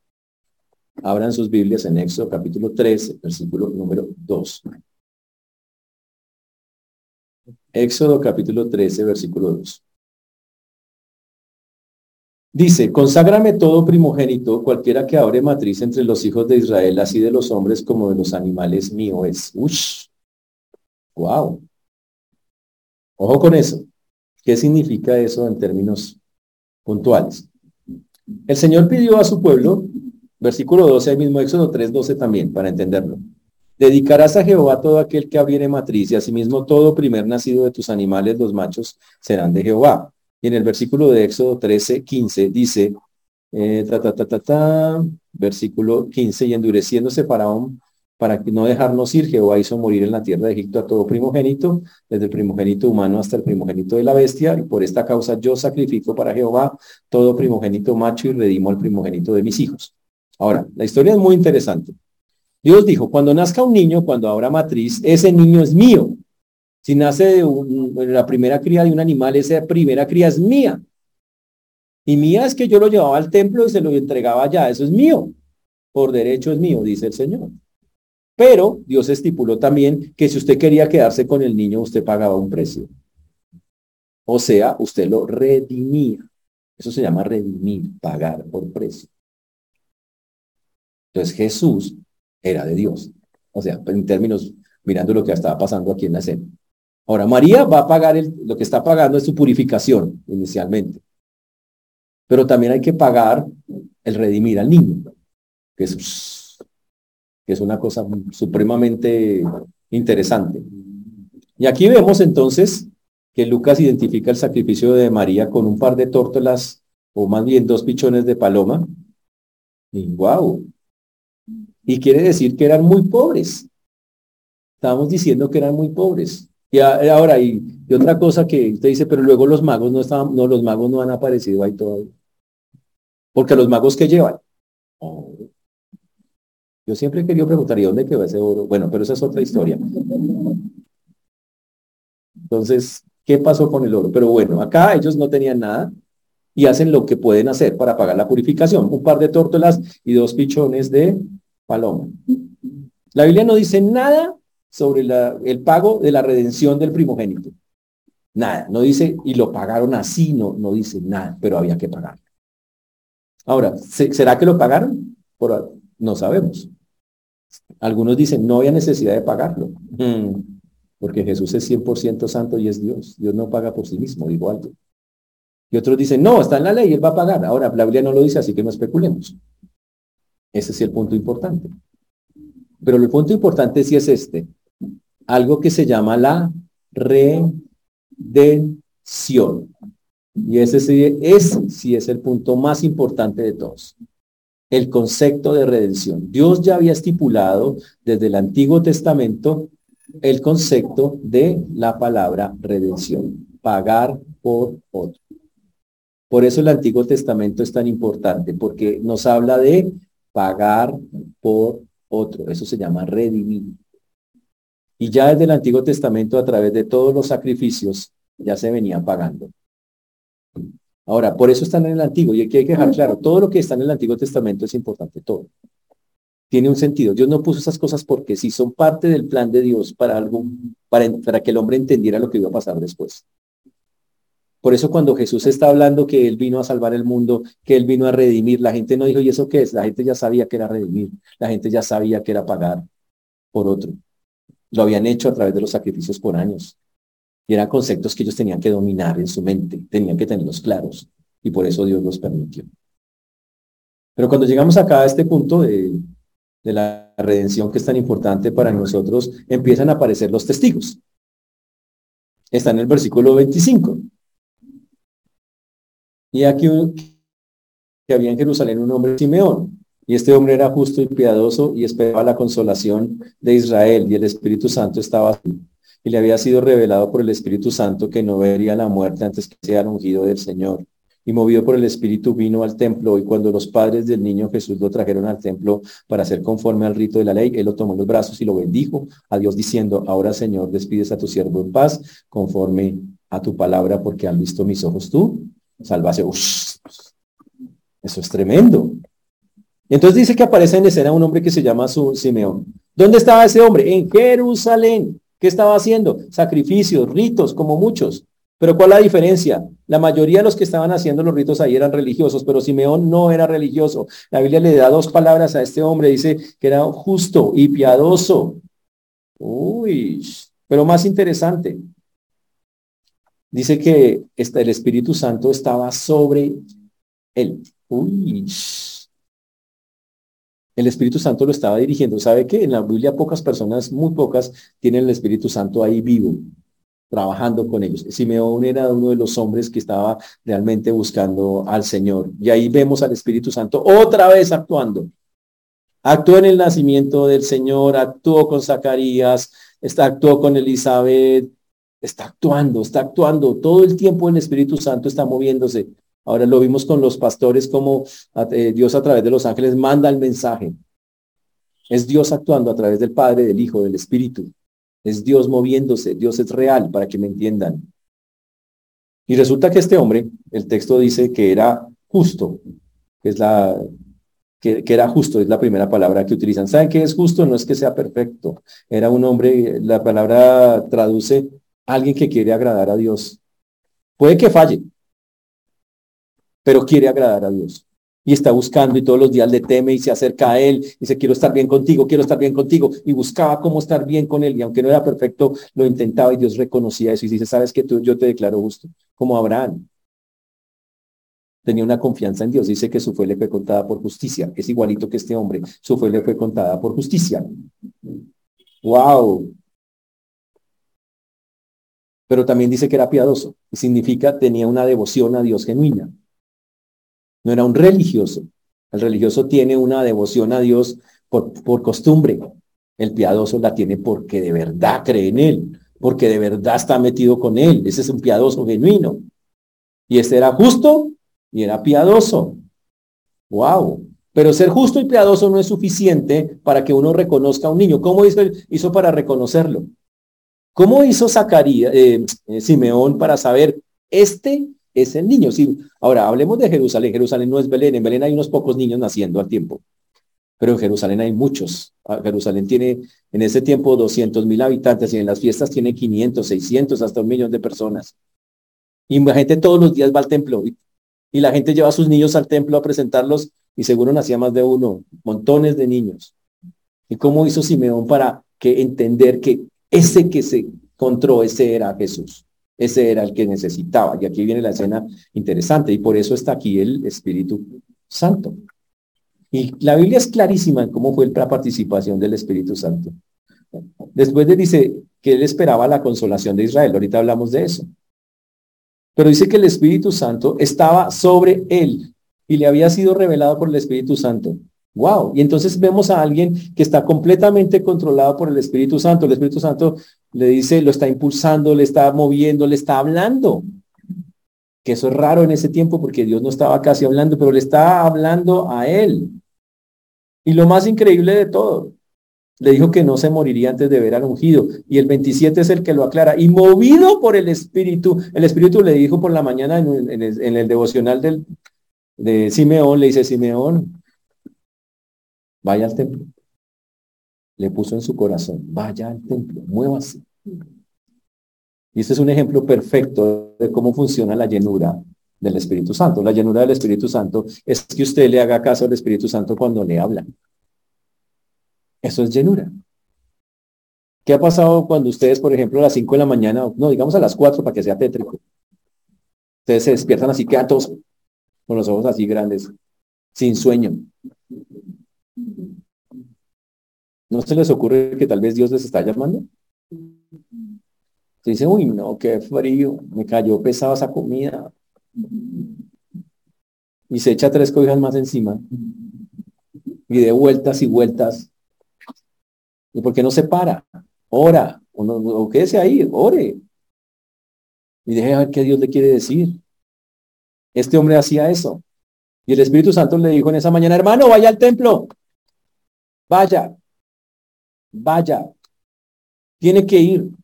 Abran sus Biblias en Éxodo capítulo 13, versículo número 2. Éxodo capítulo 13, versículo 2. Dice, conságrame todo primogénito, cualquiera que abre matriz entre los hijos de Israel, así de los hombres como de los animales mío es. Ush. Wow. Ojo con eso. ¿Qué significa eso en términos puntuales? El Señor pidió a su pueblo, versículo 12, el mismo Éxodo 3, 12 también, para entenderlo. Dedicarás a Jehová todo aquel que abriere matriz, y asimismo todo primer nacido de tus animales, los machos, serán de Jehová. Y en el versículo de Éxodo 13, 15 dice, eh, versículo 15, y endureciéndose para no dejarnos ir, Jehová hizo morir en la tierra de Egipto a todo primogénito, desde el primogénito humano hasta el primogénito de la bestia, y por esta causa yo sacrifico para Jehová todo primogénito macho y redimo al primogénito de mis hijos. Ahora, la historia es muy interesante. Dios dijo, cuando nazca un niño, cuando abra matriz, ese niño es mío. Si nace de la primera cría de un animal, esa primera cría es mía. Y mía es que yo lo llevaba al templo y se lo entregaba allá. Eso es mío. Por derecho es mío, dice el Señor. Pero Dios estipuló también que si usted quería quedarse con el niño, usted pagaba un precio. O sea, usted lo redimía. Eso se llama redimir, pagar por precio. Entonces Jesús era de Dios. O sea, en términos, mirando lo que estaba pasando aquí en la escena. Ahora, María va a pagar lo que está pagando es su purificación inicialmente. Pero también hay que pagar el redimir al niño, que es una cosa supremamente interesante. Y aquí vemos entonces que Lucas identifica el sacrificio de María con un par de tórtolas, o más bien dos pichones de paloma. Y wow. Y quiere decir que eran muy pobres. Estábamos diciendo que eran muy pobres. Y ahora, y, otra cosa que usted dice, pero luego los magos no estaban, no, los magos no han aparecido ahí todavía. Porque los magos que llevan, yo siempre querido preguntar, ¿y dónde quedó ese oro? Bueno, pero esa es otra historia. Entonces, ¿qué pasó con el oro? Pero bueno, acá ellos no tenían nada y hacen lo que pueden hacer para pagar la purificación. Un par de tórtolas y dos pichones de paloma. La Biblia no dice nada sobre el pago de la redención del primogénito. Nada, no dice, y lo pagaron así, no, no dice nada, pero había que pagar. Ahora, ¿será que lo pagaron? No sabemos. Algunos dicen, no había necesidad de pagarlo, mm. porque Jesús es 100% santo y es Dios. Dios no paga por sí mismo, igual. Y otros dicen, no, está en la ley, él va a pagar. Ahora, la Biblia no lo dice, así que no especulemos. Ese es el punto importante. Pero el punto importante sí es este. Algo que se llama la redención. Y ese sí, ese sí es el punto más importante de todos el concepto de redención. Dios ya había estipulado desde el Antiguo Testamento el concepto de la palabra redención, pagar por otro. Por eso el Antiguo Testamento es tan importante, porque nos habla de pagar por otro. Eso se llama redimir. Y ya desde el Antiguo Testamento, a través de todos los sacrificios, ya se venía pagando. Ahora, por eso están en el Antiguo, y aquí hay que dejar claro, todo lo que está en el Antiguo Testamento es importante, todo. Tiene un sentido. Dios no puso esas cosas porque sí son parte del plan de Dios para algo, para, para que el hombre entendiera lo que iba a pasar después. Por eso cuando Jesús está hablando que Él vino a salvar el mundo, que Él vino a redimir, la gente no dijo, ¿y eso qué es? La gente ya sabía que era redimir, la gente ya sabía que era pagar por otro. Lo habían hecho a través de los sacrificios por años. Y eran conceptos que ellos tenían que dominar en su mente, tenían que tenerlos claros. Y por eso Dios los permitió. Pero cuando llegamos acá a este punto de, de la redención que es tan importante para nosotros, empiezan a aparecer los testigos. Está en el versículo 25. Y aquí que había en Jerusalén un hombre Simeón, y este hombre era justo y piadoso y esperaba la consolación de Israel, y el Espíritu Santo estaba y le había sido revelado por el Espíritu Santo que no vería la muerte antes que sea ungido del Señor. Y movido por el Espíritu vino al templo y cuando los padres del niño Jesús lo trajeron al templo para hacer conforme al rito de la ley, él lo tomó en los brazos y lo bendijo a Dios diciendo, ahora Señor, despides a tu siervo en paz conforme a tu palabra porque han visto mis ojos tú. Salvase. eso es tremendo. Entonces dice que aparece en escena un hombre que se llama Simeón. ¿Dónde estaba ese hombre? En Jerusalén. ¿Qué estaba haciendo? Sacrificios, ritos, como muchos. Pero ¿cuál la diferencia? La mayoría de los que estaban haciendo los ritos ahí eran religiosos, pero Simeón no era religioso. La Biblia le da dos palabras a este hombre, dice que era justo y piadoso. Uy, pero más interesante, dice que el Espíritu Santo estaba sobre él. Uy, el Espíritu Santo lo estaba dirigiendo. ¿Sabe que en la Biblia pocas personas, muy pocas, tienen el Espíritu Santo ahí vivo, trabajando con ellos? Simeón era uno de los hombres que estaba realmente buscando al Señor. Y ahí vemos al Espíritu Santo otra vez actuando. Actuó en el nacimiento del Señor, actuó con Zacarías, está, actuó con Elizabeth, está actuando, está actuando. Todo el tiempo el Espíritu Santo está moviéndose. Ahora lo vimos con los pastores como eh, Dios a través de los ángeles manda el mensaje. Es Dios actuando a través del Padre, del Hijo, del Espíritu. Es Dios moviéndose. Dios es real, para que me entiendan. Y resulta que este hombre, el texto dice que era justo, que es la que, que, era justo, es la primera palabra que utilizan. ¿Saben qué es justo? No es que sea perfecto. Era un hombre, la palabra traduce alguien que quiere agradar a Dios. Puede que falle, pero quiere agradar a Dios. Y está buscando y todos los días le teme y se acerca a él y dice, quiero estar bien contigo, quiero estar bien contigo. Y buscaba cómo estar bien con él. Y aunque no era perfecto, lo intentaba y Dios reconocía eso. Y dice, sabes que tú, yo te declaro justo, como Abraham. Tenía una confianza en Dios. Dice que su fe le fue contada por justicia. Es igualito que este hombre. Su fe le fue contada por justicia. Wow. Pero también dice que era piadoso. Y significa tenía una devoción a Dios genuina no era un religioso. El religioso tiene una devoción a Dios por, por costumbre. El piadoso la tiene porque de verdad cree en Él, porque de verdad está metido con Él. Ese es un piadoso genuino. Y este era justo y era piadoso. Wow. Pero ser justo y piadoso no es suficiente para que uno reconozca a un niño. ¿Cómo hizo, hizo para reconocerlo? ¿Cómo hizo Zacarías, eh, Simeón para saber, este es el niño. Sí, ahora hablemos de Jerusalén. Jerusalén no es Belén. En Belén hay unos pocos niños naciendo al tiempo. Pero en Jerusalén hay muchos. Ah, Jerusalén tiene en ese tiempo 200 mil habitantes y en las fiestas tiene 500, 600, hasta un millón de personas. Y la gente todos los días va al templo y, la gente lleva a sus niños al templo a presentarlos y seguro nacía más de uno, montones de niños. ¿Y cómo hizo Simeón para que entender que ese que se encontró, ese era Jesús? Ese era el que necesitaba. Y aquí viene la escena interesante y por eso está aquí el Espíritu Santo. Y la Biblia es clarísima en cómo fue la participación del Espíritu Santo. Después de dice que él esperaba la consolación de Israel. Ahorita hablamos de eso. Pero dice que el Espíritu Santo estaba sobre él y le había sido revelado por el Espíritu Santo. Wow. Y entonces vemos a alguien que está completamente controlado por el Espíritu Santo. El Espíritu Santo le dice, lo está impulsando, le está moviendo, le está hablando. Que eso es raro en ese tiempo porque Dios no estaba casi hablando, pero le está hablando a él. Y lo más increíble de todo, le dijo que no se moriría antes de ver al ungido. Y el 27 es el que lo aclara. Y movido por el Espíritu, el Espíritu le dijo por la mañana en, el, devocional del, de Simeón, le dice, Simeón, vaya al templo. Le puso en su corazón, vaya al templo, muévase. Y este es un ejemplo perfecto de cómo funciona la llenura del Espíritu Santo. La llenura del Espíritu Santo es que usted le haga caso al Espíritu Santo cuando le habla. Eso es llenura. ¿Qué ha pasado cuando ustedes, por ejemplo, a las 5 de la mañana, no, digamos a las 4 para que sea tétrico? Ustedes se despiertan así, todos con los ojos así grandes, sin sueño. ¿No se les ocurre que tal vez Dios les está llamando? Se dice, uy, no, qué frío, me cayó pesada esa comida. Y se echa tres cobijas más encima. Y de vueltas y vueltas. ¿Y por qué no se para? ora, o, no, o quédese ahí, ore. Y deje ver qué Dios le quiere decir. Este hombre hacía eso. Y el Espíritu Santo le dijo en esa mañana, hermano, vaya al templo. Vaya. Vaya. Tiene que ir.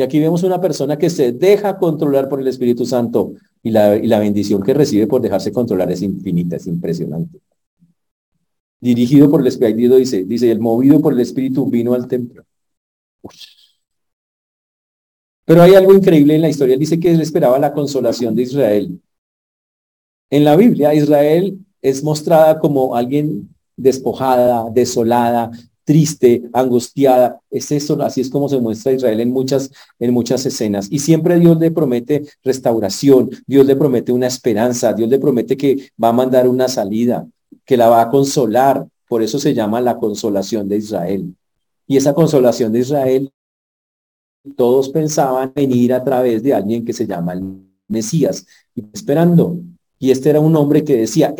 Y aquí vemos una persona que se deja controlar por el Espíritu Santo y la, y la bendición que recibe por dejarse controlar es infinita, es impresionante. Dirigido por el Espíritu, dice, dice, el movido por el Espíritu vino al templo. Pero hay algo increíble en la historia. Dice que él esperaba la consolación de Israel. En la Biblia, Israel es mostrada como alguien despojada, desolada, triste, angustiada. Es eso, así es como se muestra Israel en muchas, en muchas escenas. Y siempre Dios le promete restauración, Dios le promete una esperanza, Dios le promete que va a mandar una salida, que la va a consolar. Por eso se llama la consolación de Israel. Y esa consolación de Israel, todos pensaban venir a través de alguien que se llama el Mesías, esperando. Y este era un hombre que decía,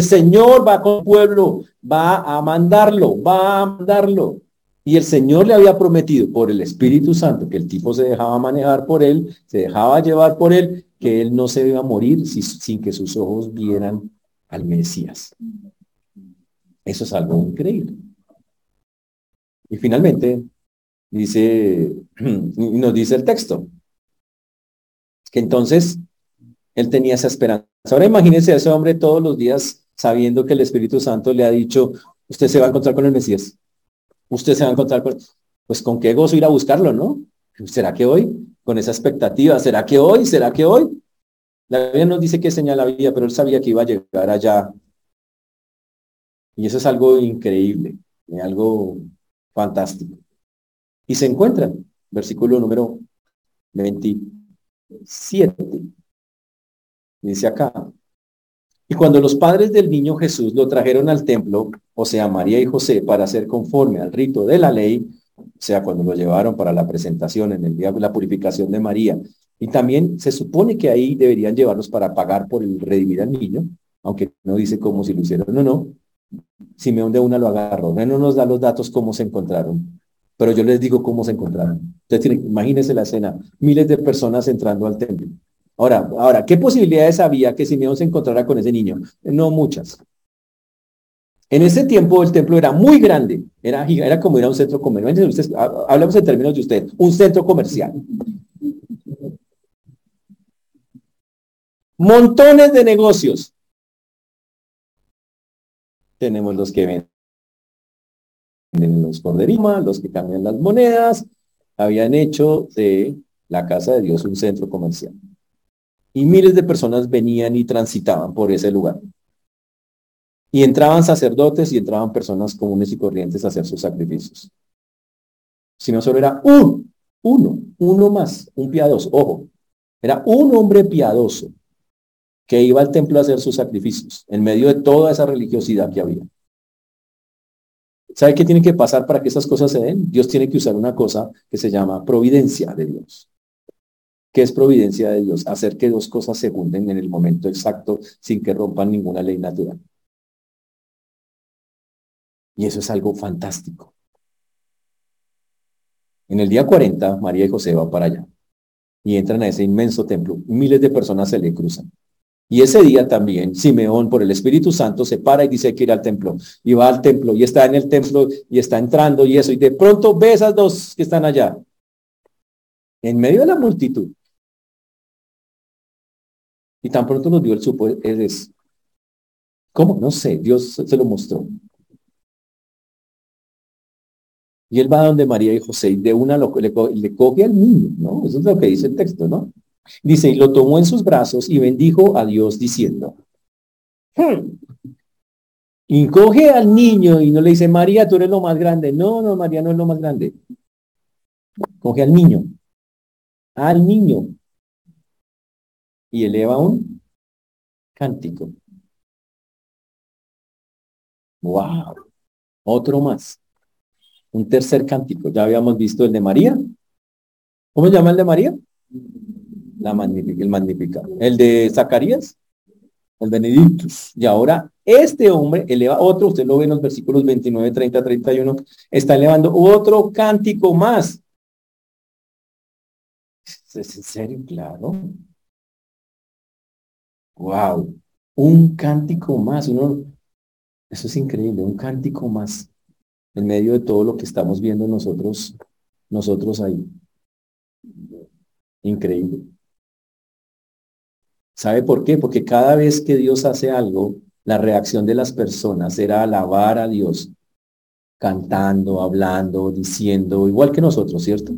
el Señor va con el pueblo, va a mandarlo, va a mandarlo. Y el Señor le había prometido por el Espíritu Santo que el tipo se dejaba manejar por él, se dejaba llevar por él, que él no se iba a morir sin que sus ojos vieran al Mesías. Eso es algo increíble. Y finalmente, dice, nos dice el texto, que entonces él tenía esa esperanza. Ahora imagínense a ese hombre todos los días sabiendo que el Espíritu Santo le ha dicho, usted se va a encontrar con el Mesías. Usted se va a encontrar con... Pues con qué gozo ir a buscarlo, ¿no? ¿Será que hoy? Con esa expectativa, ¿será que hoy? ¿Será que hoy? La Biblia nos dice que señala vida, pero él sabía que iba a llegar allá. Y eso es algo increíble, algo fantástico. Y se encuentran, versículo número 27. Dice acá, y cuando los padres del niño Jesús lo trajeron al templo, o sea, María y José, para hacer conforme al rito de la ley, o sea, cuando lo llevaron para la presentación en el día de la purificación de María, y también se supone que ahí deberían llevarlos para pagar por el redimir al niño, aunque no dice cómo si lo hicieron o no, Simeón de una lo agarró. No nos da los datos cómo se encontraron, pero yo les digo cómo se encontraron. Entonces, imagínense la escena, miles de personas entrando al templo. Ahora, ahora, ¿qué posibilidades había que Simeón se encontrara con ese niño? No muchas. En ese tiempo el templo era muy grande, era, era como ir a un centro comercial. Usted, hablamos en términos de usted, un centro comercial. Montones de negocios, tenemos los que venden los corderimas, los que cambian las monedas. Habían hecho de la casa de Dios un centro comercial. Y miles de personas venían y transitaban por ese lugar. Y entraban sacerdotes y entraban personas comunes y corrientes a hacer sus sacrificios. Si no solo era un, uno, uno más, un piadoso, ojo, era un hombre piadoso que iba al templo a hacer sus sacrificios, en medio de toda esa religiosidad que había. ¿Sabe qué tiene que pasar para que esas cosas se den? Dios tiene que usar una cosa que se llama providencia de Dios. ¿Qué es providencia de Dios? Hacer que dos cosas se junden en el momento exacto sin que rompan ninguna ley natural. Y eso es algo fantástico. En el día 40, María y José van para allá y entran a ese inmenso templo. Miles de personas se le cruzan. Y ese día también Simeón por el Espíritu Santo se para y dice que ir al templo. Y va al templo y está en el templo y está entrando y eso. Y de pronto ve esas dos que están allá. En medio de la multitud. Y tan pronto los vio el supo, es, ¿cómo? No sé, Dios se lo mostró. Y él va donde María y José de una lo, le, le coge al niño, ¿no? Eso es lo que dice el texto, ¿no? Dice, y lo tomó en sus brazos y bendijo a Dios diciendo, hmm". y coge al niño y no le dice, María, tú eres lo más grande. No, no, María no es lo más grande. Coge al niño, al niño, y eleva un cántico. Wow, otro más. Un tercer cántico. Ya habíamos visto el de María. ¿Cómo se llama el de María? La magnífica, el magnífica. El de Zacarías, el Benedictus. Y ahora este hombre eleva otro, usted lo ve en los versículos 29, 30, 31, está elevando otro cántico más. ¿Es en serio? Claro. Wow. Un cántico más. Eso es increíble, un cántico más en medio de todo lo que estamos viendo nosotros, nosotros ahí. Increíble. ¿Sabe por qué? Porque cada vez que Dios hace algo, la reacción de las personas era alabar a Dios, cantando, hablando, diciendo, igual que nosotros, ¿cierto?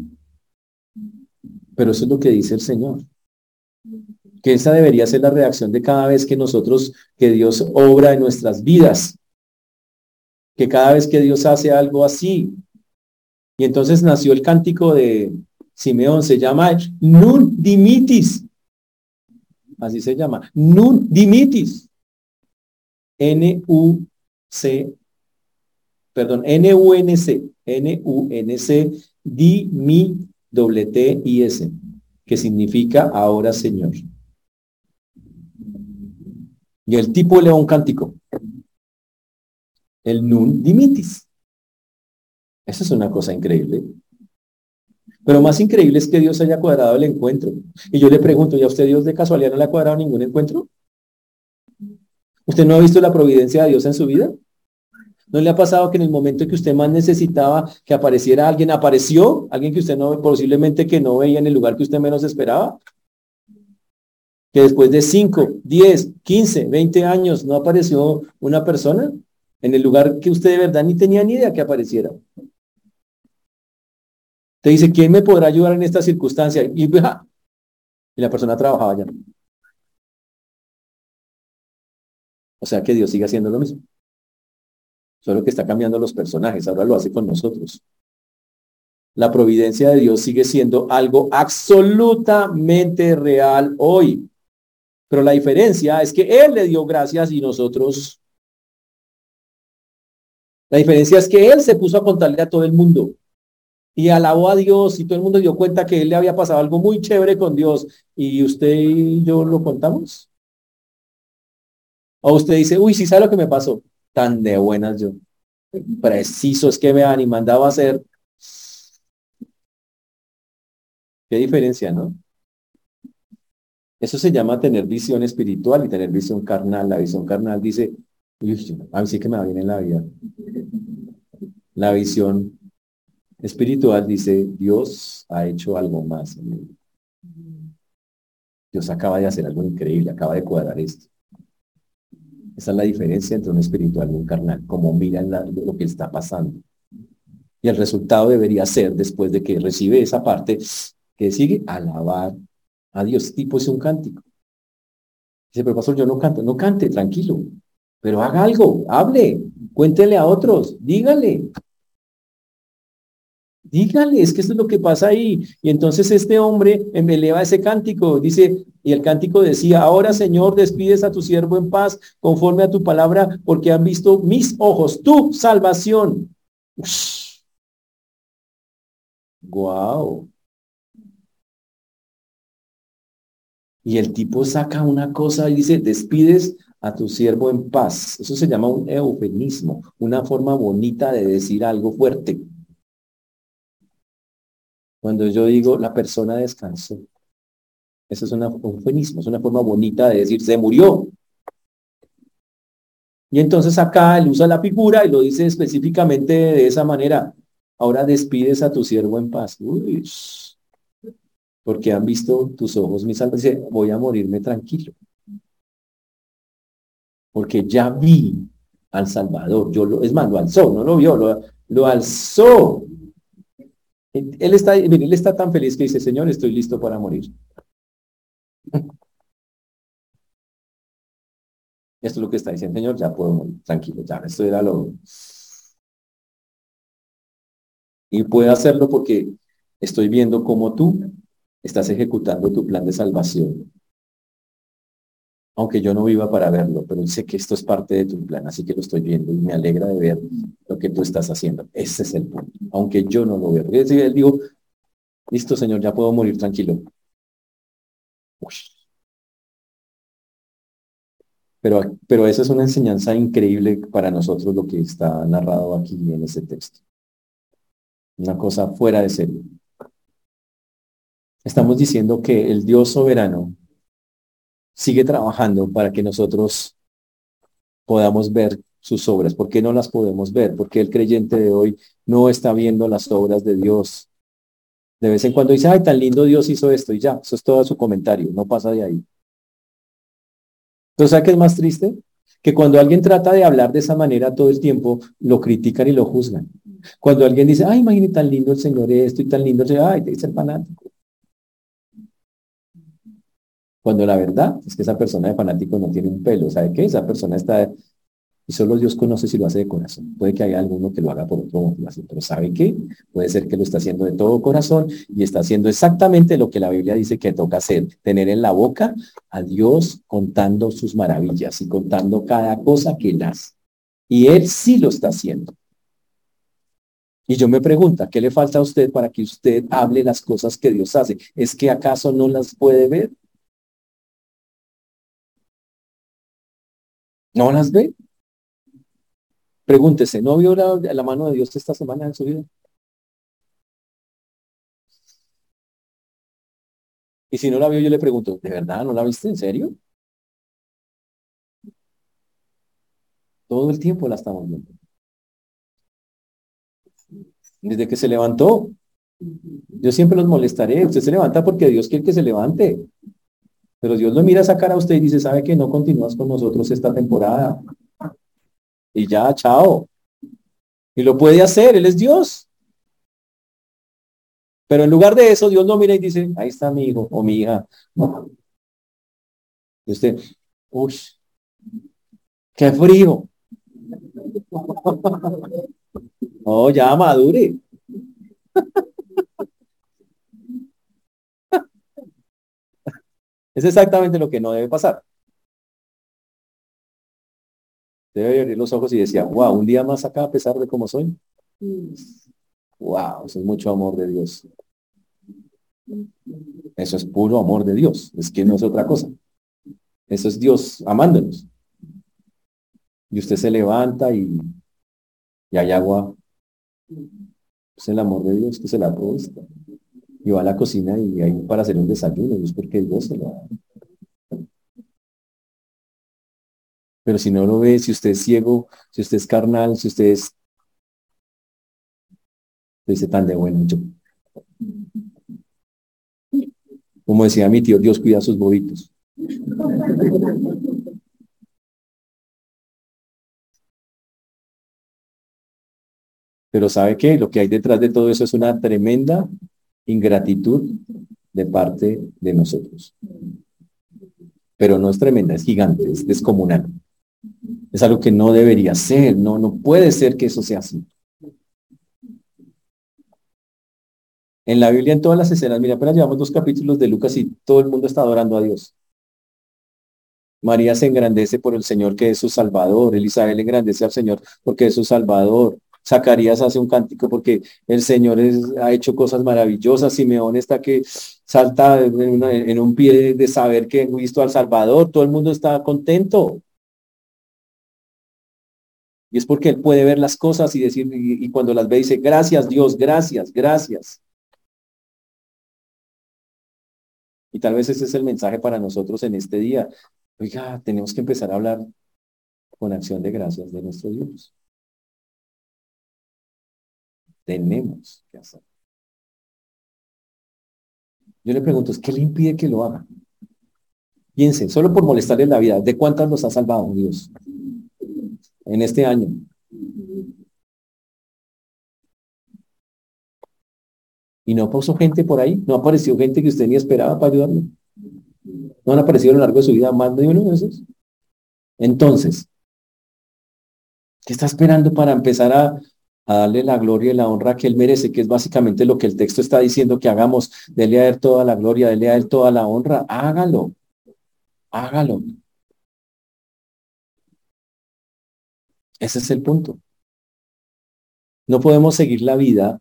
Pero eso es lo que dice el Señor. Que esa debería ser la reacción de cada vez que nosotros, que Dios obra en nuestras vidas. Que cada vez que Dios hace algo así. Y entonces nació el cántico de Simeón, se llama Nun Dimitis así se llama, nun dimitis, N-U-C, perdón, N-U-N-C, N-U-N-C, di, mi, doble T, I, S, que significa ahora Señor. Y el tipo león cántico, el nun dimitis. Eso es una cosa increíble. Pero más increíble es que Dios haya cuadrado el encuentro. Y yo le pregunto, ¿y a usted Dios de casualidad no le ha cuadrado ningún encuentro? ¿Usted no ha visto la providencia de Dios en su vida? ¿No le ha pasado que en el momento que usted más necesitaba que apareciera alguien, apareció alguien que usted no, posiblemente que no veía en el lugar que usted menos esperaba? Que después de 5, 10, 15, 20 años no apareció una persona en el lugar que usted de verdad ni tenía ni idea que apareciera. Te dice, ¿quién me podrá ayudar en esta circunstancia? Y, y la persona trabajaba ya. O sea que Dios sigue haciendo lo mismo. Solo que está cambiando los personajes, ahora lo hace con nosotros. La providencia de Dios sigue siendo algo absolutamente real hoy. Pero la diferencia es que Él le dio gracias y nosotros... La diferencia es que Él se puso a contarle a todo el mundo y alabó a Dios y todo el mundo dio cuenta que él le había pasado algo muy chévere con Dios y usted y yo lo contamos. O usted dice, uy, sí sabe lo que me pasó. Tan de buenas yo. Preciso es que me han y a hacer. Qué diferencia, ¿no? Eso se llama tener visión espiritual y tener visión carnal. La visión carnal dice, uy, a mí sí que me va bien en la vida. La visión espiritual dice, Dios ha hecho algo más. Dios acaba de hacer algo increíble, acaba de cuadrar esto. Esa es la diferencia entre un espiritual y un carnal, como miran lo que está pasando. Y el resultado debería ser, después de que recibe esa parte, que sigue alabar a Dios. Tipo es un cántico. Dice, pero pastor, yo no canto. No cante, tranquilo. Pero haga algo, hable, cuéntele a otros, dígale. Dígale, es que esto es lo que pasa ahí. Y entonces este hombre eleva ese cántico, dice, y el cántico decía, ahora Señor, despides a tu siervo en paz conforme a tu palabra, porque han visto mis ojos tu salvación. Guau. Y el tipo saca una cosa y dice, despides a tu siervo en paz. Eso se llama un eufemismo, una forma bonita de decir algo fuerte. Cuando yo digo la persona descansó, eso es un eufemismo, es una forma bonita de decir se murió. Y entonces acá él usa la figura y lo dice específicamente de esa manera. Ahora despides a tu siervo en paz. Porque han visto tus ojos mis almas. Dice, voy a morirme tranquilo. Porque ya vi al Salvador. Yo lo, es más, lo alzó, no lo vio, lo, lo alzó Él está, él está tan feliz que dice, Señor, estoy listo para morir. Esto es lo que está diciendo, Señor, ya puedo morir, tranquilo, ya, esto era lo... Y puedo hacerlo porque estoy viendo cómo tú estás ejecutando tu plan de salvación. Aunque yo no viva para verlo, pero sé que esto es parte de tu plan, así que lo estoy viendo y me alegra de ver lo que tú estás haciendo. Ese es el punto, aunque yo no lo veo. Él digo, listo, Señor, ya puedo morir tranquilo. Pero, pero esa es una enseñanza increíble para nosotros lo que está narrado aquí en ese texto. Una cosa fuera de serie. Estamos diciendo que el Dios soberano sigue trabajando para que nosotros podamos ver sus obras. ¿Por qué no las podemos ver? Porque el creyente de hoy no está viendo las obras de Dios. De vez en cuando dice, ay, tan lindo Dios hizo esto y ya, eso es todo su comentario, no pasa de ahí. Entonces, ¿sabes qué es más triste? Que cuando alguien trata de hablar de esa manera todo el tiempo, lo critican y lo juzgan. Cuando alguien dice, ay, imagínate tan lindo el Señor esto y tan lindo el Señor, ay, te dice el fanático. Cuando la verdad es que esa persona de fanático no tiene un pelo. ¿Sabe qué? Esa persona está... Y solo Dios conoce si lo hace de corazón. Puede que haya alguno que lo haga por otro motivación, pero ¿sabe qué? Puede ser que lo está haciendo de todo corazón y está haciendo exactamente lo que la Biblia dice que toca hacer. Tener en la boca a Dios contando sus maravillas y contando cada cosa que él hace. Y él sí lo está haciendo. Y yo me pregunto, ¿qué le falta a usted para que usted hable las cosas que Dios hace? ¿Es que acaso no las puede ver? ¿No las ve? Pregúntese, ¿no vio la, mano de Dios esta semana en su vida? Y si no la vio, yo le pregunto, ¿de verdad no la viste? ¿En serio? Todo el tiempo la estamos viendo. Desde que se levantó. Yo siempre los molestaré. Usted se levanta porque Dios quiere que se levante. Pero Dios lo mira a sacar a usted y dice, ¿sabe que no continúas con nosotros esta temporada? Y ya, chao. Y lo puede hacer, Él es Dios. Pero en lugar de eso, Dios lo mira y dice, ahí está mi hijo o mi hija. Y usted, uy, qué frío. Oh, ya madure. Es exactamente lo que no debe pasar. Debe abrir los ojos y decía, wow, un día más acá a pesar de cómo soy. Wow, eso es mucho amor de Dios. Eso es puro amor de Dios. Es que no es otra cosa. Eso es Dios amándonos. Y usted se levanta y, hay agua. Es el amor de Dios que se la propuesta y va a la cocina y hay para hacer un desayuno, es porque Dios se lo da. Pero si no lo ve, si usted es ciego, si usted es carnal, si usted es... Dice tan de bueno yo. Como decía mi tío, Dios cuida a sus bobitos. Pero ¿sabe qué? Lo que hay detrás de todo eso es una tremenda ingratitud de parte de nosotros. Pero no es tremenda, es gigante, es descomunal. Es algo que no debería ser, no, no puede ser que eso sea así. En la Biblia, en todas las escenas, mira, apenas llevamos dos capítulos de Lucas y todo el mundo está adorando a Dios. María se engrandece por el Señor que es su Salvador. Elizabeth engrandece al Señor porque es su Salvador. Zacarías hace un cántico porque el Señor ha hecho cosas maravillosas. Simeón está que salta en, un pie de, saber que han visto al Salvador. Todo el mundo está contento. Y es porque él puede ver las cosas y decir, y, y cuando las ve dice, gracias Dios, gracias, gracias. Y tal vez ese es el mensaje para nosotros en este día. Oiga, tenemos que empezar a hablar con acción de gracias de nuestro Dios tenemos que hacer. Yo le pregunto, ¿qué le impide que lo haga? Piensen, solo por molestarle la vida, ¿de cuántas los ha salvado Dios en este año? Y no puso gente por ahí, no apareció gente que usted ni esperaba para ayudarlo. No han aparecido a lo largo de su vida más de uno de esos. Entonces, ¿qué está esperando para empezar a, darle la gloria y la honra que él merece? Que es básicamente lo que el texto está diciendo que hagamos. Dele a toda la gloria, dele a él toda la honra. Hágalo. Hágalo. Ese es el punto. No podemos seguir la vida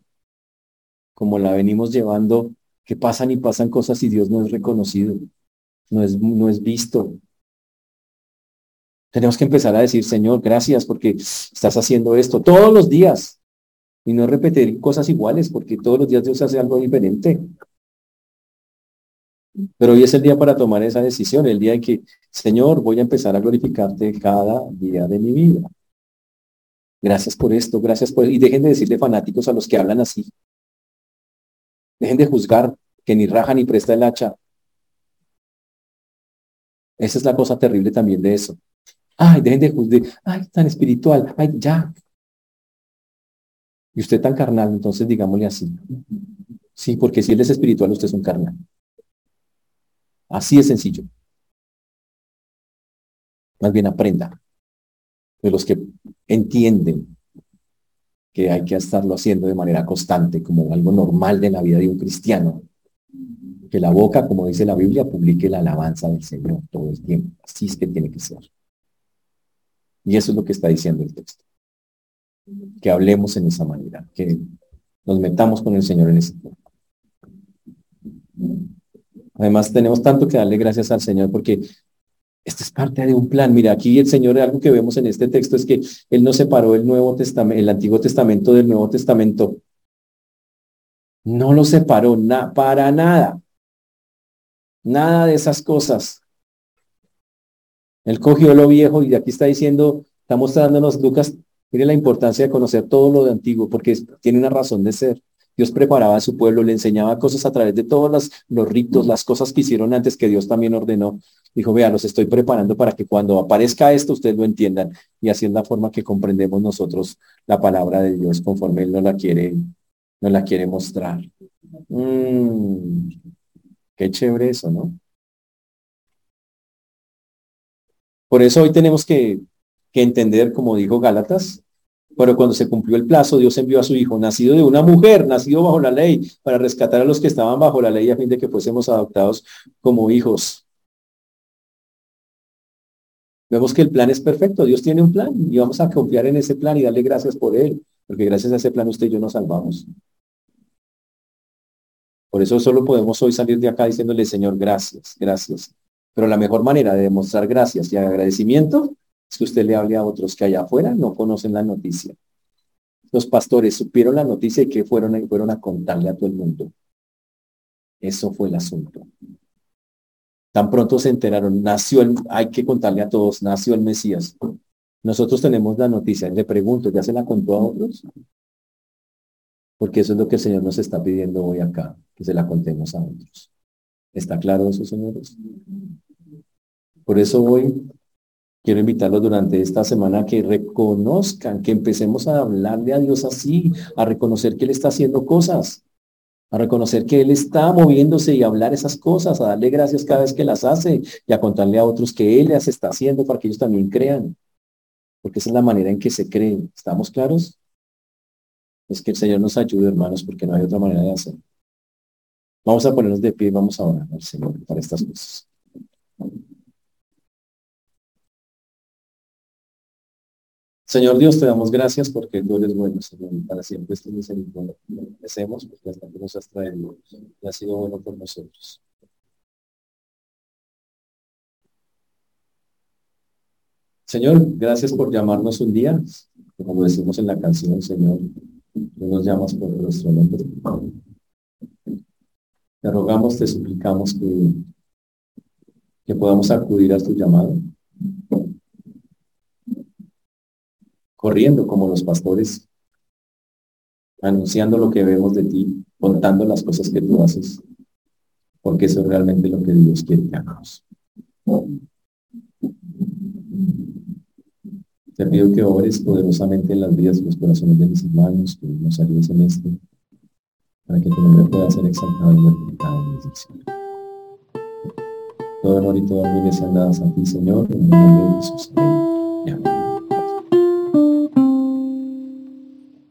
como la venimos llevando, que pasan y pasan cosas y Dios no es reconocido, no es, no es visto. Tenemos que empezar a decir, Señor, gracias porque estás haciendo esto todos los días. Y no repetir cosas iguales, porque todos los días Dios hace algo diferente. Pero hoy es el día para tomar esa decisión, el día en que, Señor, voy a empezar a glorificarte cada día de mi vida. Gracias por esto, gracias por... Y dejen de decirle fanáticos a los que hablan así. Dejen de juzgar que ni raja ni presta el hacha. Esa es la cosa terrible también de eso. Ay, dejen de juzgar. Ay, tan espiritual. Ay, ya. Y usted tan carnal, entonces digámosle así. Sí, porque si él es espiritual, usted es un carnal. Así es sencillo. Más bien aprenda de los que entienden que hay que estarlo haciendo de manera constante, como algo normal de la vida de un cristiano. Que la boca, como dice la Biblia, publique la alabanza del Señor todo el tiempo. Así es que tiene que ser. Y eso es lo que está diciendo el texto. Que hablemos en esa manera, que nos metamos con el Señor en ese tiempo. Además, tenemos tanto que darle gracias al Señor porque esto es parte de un plan. Mira, aquí el Señor, algo que vemos en este texto es que Él no separó el Nuevo Testamento, el Antiguo Testamento del Nuevo Testamento. No lo separó para nada. Nada de esas cosas. Él cogió lo viejo y aquí está diciendo, está mostrándonos Lucas, mire la importancia de conocer todo lo de antiguo, porque tiene una razón de ser. Dios preparaba a su pueblo, le enseñaba cosas a través de todos los, ritos, las cosas que hicieron antes que Dios también ordenó. Dijo, vea, los estoy preparando para que cuando aparezca esto ustedes lo entiendan. Y así es la forma que comprendemos nosotros la palabra de Dios conforme Él nos la quiere, nos la quiere mostrar. Mm, qué chévere eso, ¿no? Por eso hoy tenemos que, entender, como dijo Gálatas, pero cuando se cumplió el plazo, Dios envió a su Hijo, nacido de una mujer, nacido bajo la ley, para rescatar a los que estaban bajo la ley a fin de que fuésemos adoptados como hijos. Vemos que el plan es perfecto, Dios tiene un plan y vamos a confiar en ese plan y darle gracias por él, porque gracias a ese plan usted y yo nos salvamos. Por eso solo podemos hoy salir de acá diciéndole, Señor, gracias, gracias. Pero la mejor manera de demostrar gracias y agradecimiento es que usted le hable a otros que allá afuera no conocen la noticia. Los pastores supieron la noticia y que fueron, y fueron a contarle a todo el mundo. Eso fue el asunto. Tan pronto se enteraron, nació el, hay que contarle a todos, nació el Mesías. Nosotros tenemos la noticia, le pregunto, ¿ya se la contó a otros? Porque eso es lo que el Señor nos está pidiendo hoy acá, que se la contemos a otros. ¿Está claro eso, señores? Por eso hoy Quiero invitarlos durante esta semana a que reconozcan, que empecemos a hablarle a Dios así, a reconocer que Él está haciendo cosas, a reconocer que Él está moviéndose y a hablar esas cosas, a darle gracias cada vez que las hace y a contarle a otros que Él las está haciendo para que ellos también crean. Porque esa es la manera en que se creen. ¿Estamos claros? Es que el Señor nos ayude, hermanos, porque no hay otra manera de hacerlo. Vamos a ponernos de pie y vamos a orar al Señor para estas cosas. Señor Dios, te damos gracias porque tú eres bueno, Señor, para siempre este misericordia. Te agradecemos porque hasta que nos has traído y has sido bueno por nosotros. Señor, gracias por llamarnos un día, como decimos en la canción, Señor, tú nos llamas por nuestro nombre. Te rogamos, te suplicamos que, que podamos acudir a tu llamado corriendo como los pastores, anunciando lo que vemos de ti, contando las cosas que tú haces, porque eso es realmente lo que Dios quiere que hagamos. Te pido que obres poderosamente en las vidas y los corazones de mis hermanos, que nos ayudes en esto, para que tu nombre pueda ser exaltado y glorificado en Señor. Todo honor y toda gloria sean dadas a ti, Señor, en el nombre de Jesús. Amén.